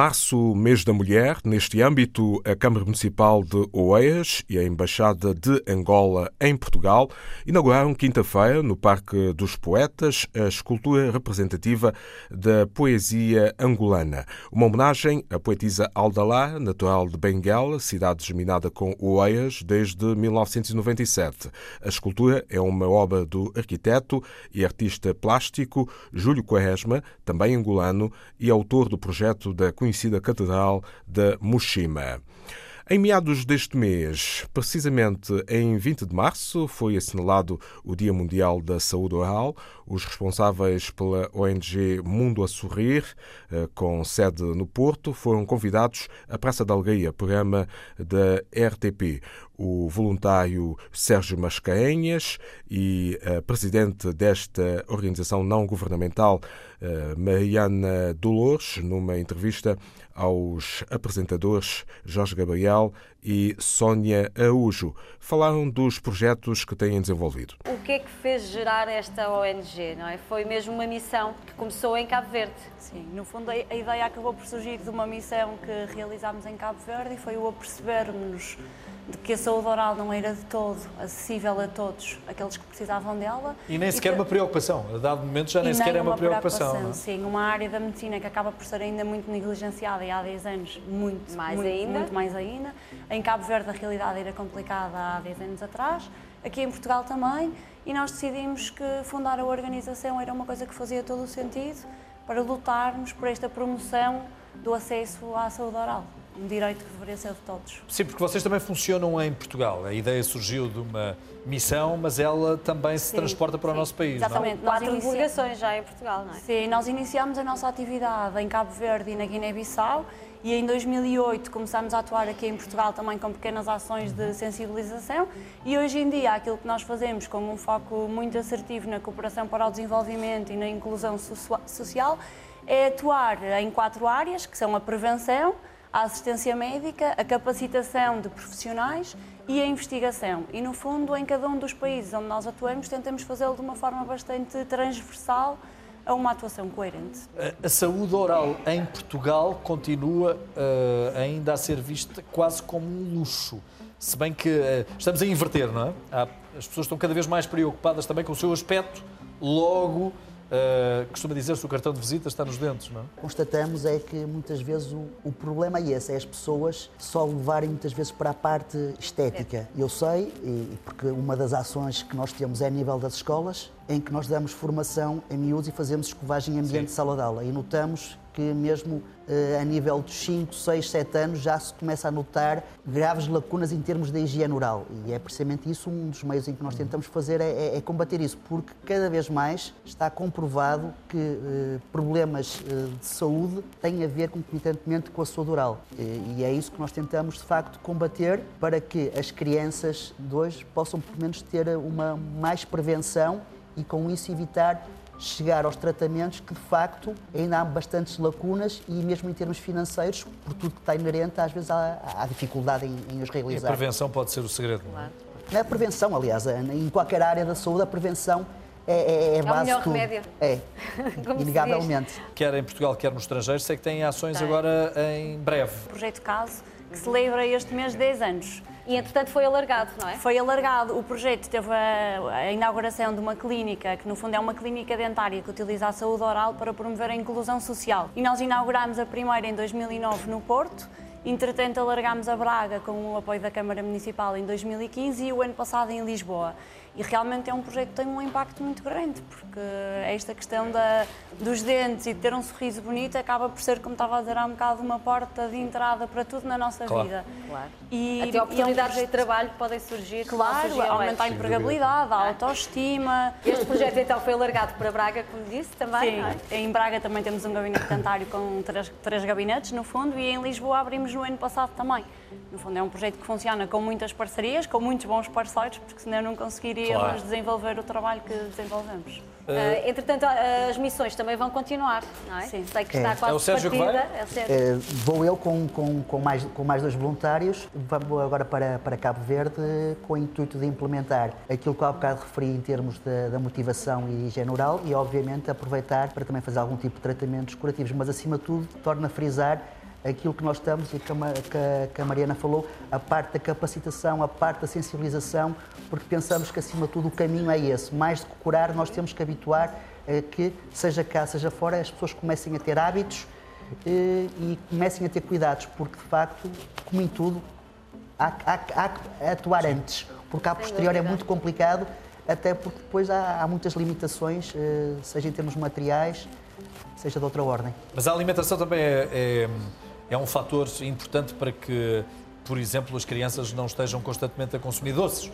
março, mês da mulher. Neste âmbito, a Câmara Municipal de Oeias e a Embaixada de Angola em Portugal inauguraram quinta-feira, no Parque dos Poetas, a escultura representativa da poesia angolana. Uma homenagem à poetisa Aldalá, natural de Benguela, cidade germinada com Oeias desde 1997. A escultura é uma obra do arquiteto e artista plástico Júlio Quaresma, também angolano, e autor do projeto da conhecida Catedral da Mushima. Em meados deste mês, precisamente em 20 de março, foi assinalado o Dia Mundial da Saúde Oral. Os responsáveis pela ONG Mundo a Sorrir, eh, com sede no Porto, foram convidados à Praça da Algaia, programa da RTP. O voluntário Sérgio Mascarenhas e a presidente desta organização não governamental, eh, Mariana Dolores, numa entrevista aos apresentadores Jorge Gabriel e Sónia Araújo. Falaram dos projetos que têm desenvolvido. O que é que fez gerar esta ONG? Não é? Foi mesmo uma missão que começou em Cabo Verde. Sim, no fundo a ideia acabou por surgir de uma missão que realizámos em Cabo Verde e foi o apercebermos de que a saúde oral não era de todo acessível a todos aqueles que precisavam dela. E nem sequer e que... uma preocupação, a dado momento já nem sequer é uma, uma preocupação. preocupação é? Sim, uma área da medicina que acaba por ser ainda muito negligenciada e há 10 anos muito mais muito, ainda. Muito mais ainda. Em Cabo Verde a realidade era complicada há 10 anos atrás, aqui em Portugal também, e nós decidimos que fundar a organização era uma coisa que fazia todo o sentido para lutarmos por esta promoção do acesso à saúde oral um direito que deveria ser de todos. Sim, porque vocês também funcionam em Portugal. A ideia surgiu de uma missão, mas ela também se sim, transporta para sim. o nosso país. Exatamente. Não? Quatro inicia... delegações já em Portugal, não é? Sim, nós iniciamos a nossa atividade em Cabo Verde e na Guiné-Bissau e em 2008 começámos a atuar aqui em Portugal também com pequenas ações de sensibilização e hoje em dia aquilo que nós fazemos com um foco muito assertivo na cooperação para o desenvolvimento e na inclusão social é atuar em quatro áreas, que são a prevenção, a assistência médica, a capacitação de profissionais e a investigação. E, no fundo, em cada um dos países onde nós atuamos, tentamos fazê-lo de uma forma bastante transversal a uma atuação coerente. A, saúde oral em Portugal continua uh, ainda a ser vista quase como um luxo. Se bem que uh, estamos a inverter, não é? Há, as pessoas estão cada vez mais preocupadas também com o seu aspecto, logo Uh, costuma dizer-se o cartão de visita está nos dentes, não é? Constatamos é que muitas vezes o, o, problema é esse, é as pessoas só levarem muitas vezes para a parte estética. Eu sei, e, porque uma das ações que nós temos é a nível das escolas, em que nós damos formação em miúdos e fazemos escovagem em ambiente Sim. de sala de aula. E notamos que mesmo eh, a nível dos 5, 6, 7 anos já se começa a notar graves lacunas em termos de higiene oral. E é precisamente isso um dos meios em que nós tentamos fazer é, é, é combater isso, porque cada vez mais está comprovado que eh, problemas eh, de saúde têm a ver concomitantemente com a saúde oral. E, e é isso que nós tentamos de facto combater para que as crianças de hoje possam pelo menos ter uma mais prevenção e com isso evitar chegar aos tratamentos que de facto ainda há bastantes lacunas e mesmo em termos financeiros, por tudo que está inerente, às vezes há, há dificuldade em, em, os realizar. E a prevenção pode ser o segredo. Claro. Não é a prevenção, aliás, em qualquer área da saúde a prevenção é, é, é, base é o melhor remédio. É, inegavelmente. Quer em Portugal, quer no estrangeiro, sei que têm ações tem. agora em breve. O projeto CASO, que celebra este mês 10 anos. E, entretanto, foi alargado, não é? Foi alargado. O projeto teve a, a, inauguração de uma clínica, que no fundo é uma clínica dentária que utiliza a saúde oral para promover a inclusão social. E nós inaugurámos a primeira em 2009 no Porto. Entretanto, alargámos a Braga com o apoio da Câmara Municipal em 2015 e o ano passado em Lisboa. E realmente é um projeto que tem um impacto muito grande, porque esta questão da, dos dentes e de ter um sorriso bonito acaba por ser, como estava a dizer há um bocado, uma porta de entrada para tudo na nossa claro. vida. Claro. E, Até oportunidades é um projeto... de trabalho podem surgir. Claro, aumentar a empregabilidade, a autoestima. Este projeto então foi alargado para Braga, como disse, também. Sim, é? em Braga também temos um gabinete dentário com três, três gabinetes, no fundo, e em Lisboa abrimos no ano passado também. No fundo, é um projeto que funciona com muitas parcerias, com muitos bons parceiros, porque senão não conseguiríamos claro. desenvolver o trabalho que desenvolvemos. Uh, entretanto, as missões também vão continuar, não é? Sim. Sei que está é. quase é o Sérgio partida. É o Sérgio. É, vou eu com, com, com, mais, com mais dois voluntários. Vamos agora para, para Cabo Verde com o intuito de implementar aquilo que há bocado referi em termos da, da motivação e higiene oral e, obviamente, aproveitar para também fazer algum tipo de tratamentos curativos. Mas, acima de tudo, torna a frisar aquilo que nós estamos e que a, que a Mariana falou, a parte da capacitação, a parte da sensibilização, porque pensamos que acima de tudo o caminho é esse. Mais do que curar, nós temos que habituar a que, seja cá, seja fora, as pessoas comecem a ter hábitos eh, e comecem a ter cuidados, porque de facto, como em tudo, há, há, há que atuar antes, porque a posterior é muito complicado, até porque depois há, há muitas limitações, eh, seja em termos materiais, seja de outra ordem. Mas a alimentação também é, é, é um fator importante para que, por exemplo, as crianças não estejam constantemente a consumir doces,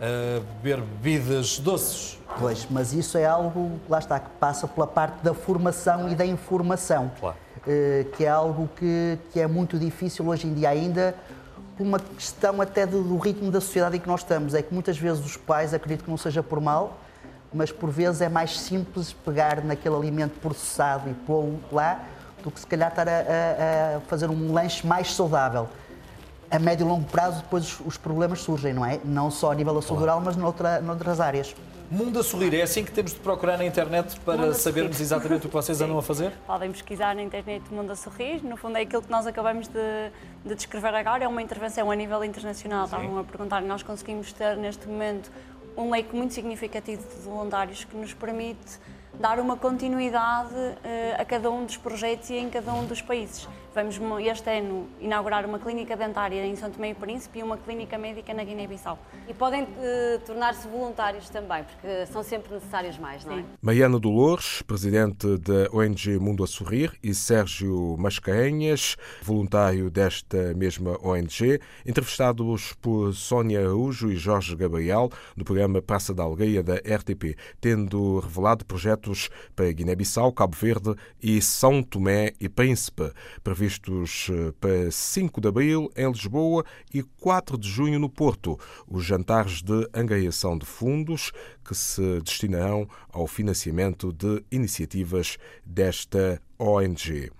a beber bebidas doces. Pois, mas isso é algo, lá está, que passa pela parte da formação e da informação, Claro. eh, que é algo que, que é muito difícil hoje em dia ainda, por uma questão até do, do ritmo da sociedade em que nós estamos. É que muitas vezes os pais, acredito que não seja por mal, mas por vezes é mais simples pegar naquele alimento processado e pô-lo lá do que se calhar estar a, a- a fazer um lanche mais saudável. A médio e longo prazo depois os, os problemas surgem, não é? Não só a nível saudável, mas noutra, noutras áreas. Mundo a sorrir, é assim que temos de procurar na internet para sabermos exatamente o que vocês andam a fazer? Podem pesquisar na internet o Mundo a Sorrir. No fundo, é aquilo que nós acabamos de, de descrever agora. É uma intervenção a nível internacional. Estavam a perguntar. Nós conseguimos ter, neste momento, um leque muito significativo de voluntários que nos permite dar uma continuidade eh, a cada um dos projetos e em cada um dos países. Vamos mo- este ano inaugurar uma clínica dentária em São Tomé e Príncipe e uma clínica médica na Guiné-Bissau. E podem eh, tornar-se voluntários também, porque são sempre necessários mais, não é? Mariana Dolores, presidente da ONG Mundo a Sorrir, e Sérgio Mascarenhas, voluntário desta mesma ONG, entrevistados por Sónia Araújo e Jorge Gabriel no programa Praça da Aldeia da RTP, tendo revelado projetos para Guiné-Bissau, Cabo Verde e São Tomé e Príncipe, previstos eh, para 5 de abril em Lisboa e 4 de junho no Porto, os jantares de angariação de fundos que se destinarão ao financiamento de iniciativas desta ONG.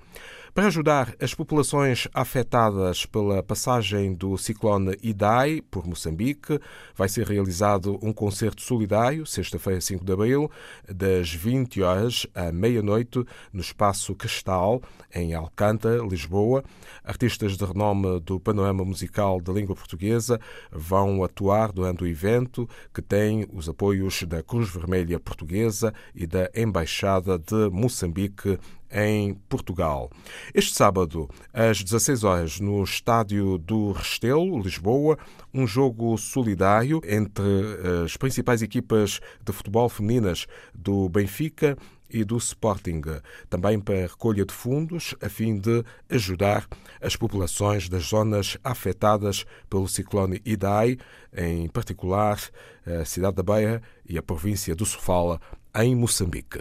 Para ajudar as populações afetadas pela passagem do ciclone Idai por Moçambique, vai ser realizado um concerto solidário, sexta-feira, 5 de abril, das 20 horas à meia-noite, no Espaço Cristal, em Alcântara, Lisboa. Artistas de renome do panorama musical da língua portuguesa vão atuar durante o evento, que tem os apoios da Cruz Vermelha Portuguesa e da Embaixada de Moçambique em Portugal. Este sábado, às 16 horas, no estádio do Restelo, Lisboa, um jogo solidário entre as principais equipas de futebol femininas do Benfica e do Sporting, também para recolha de fundos a fim de ajudar as populações das zonas afetadas pelo ciclone Idai, em particular a cidade da Beira e a província do Sofala, em Moçambique.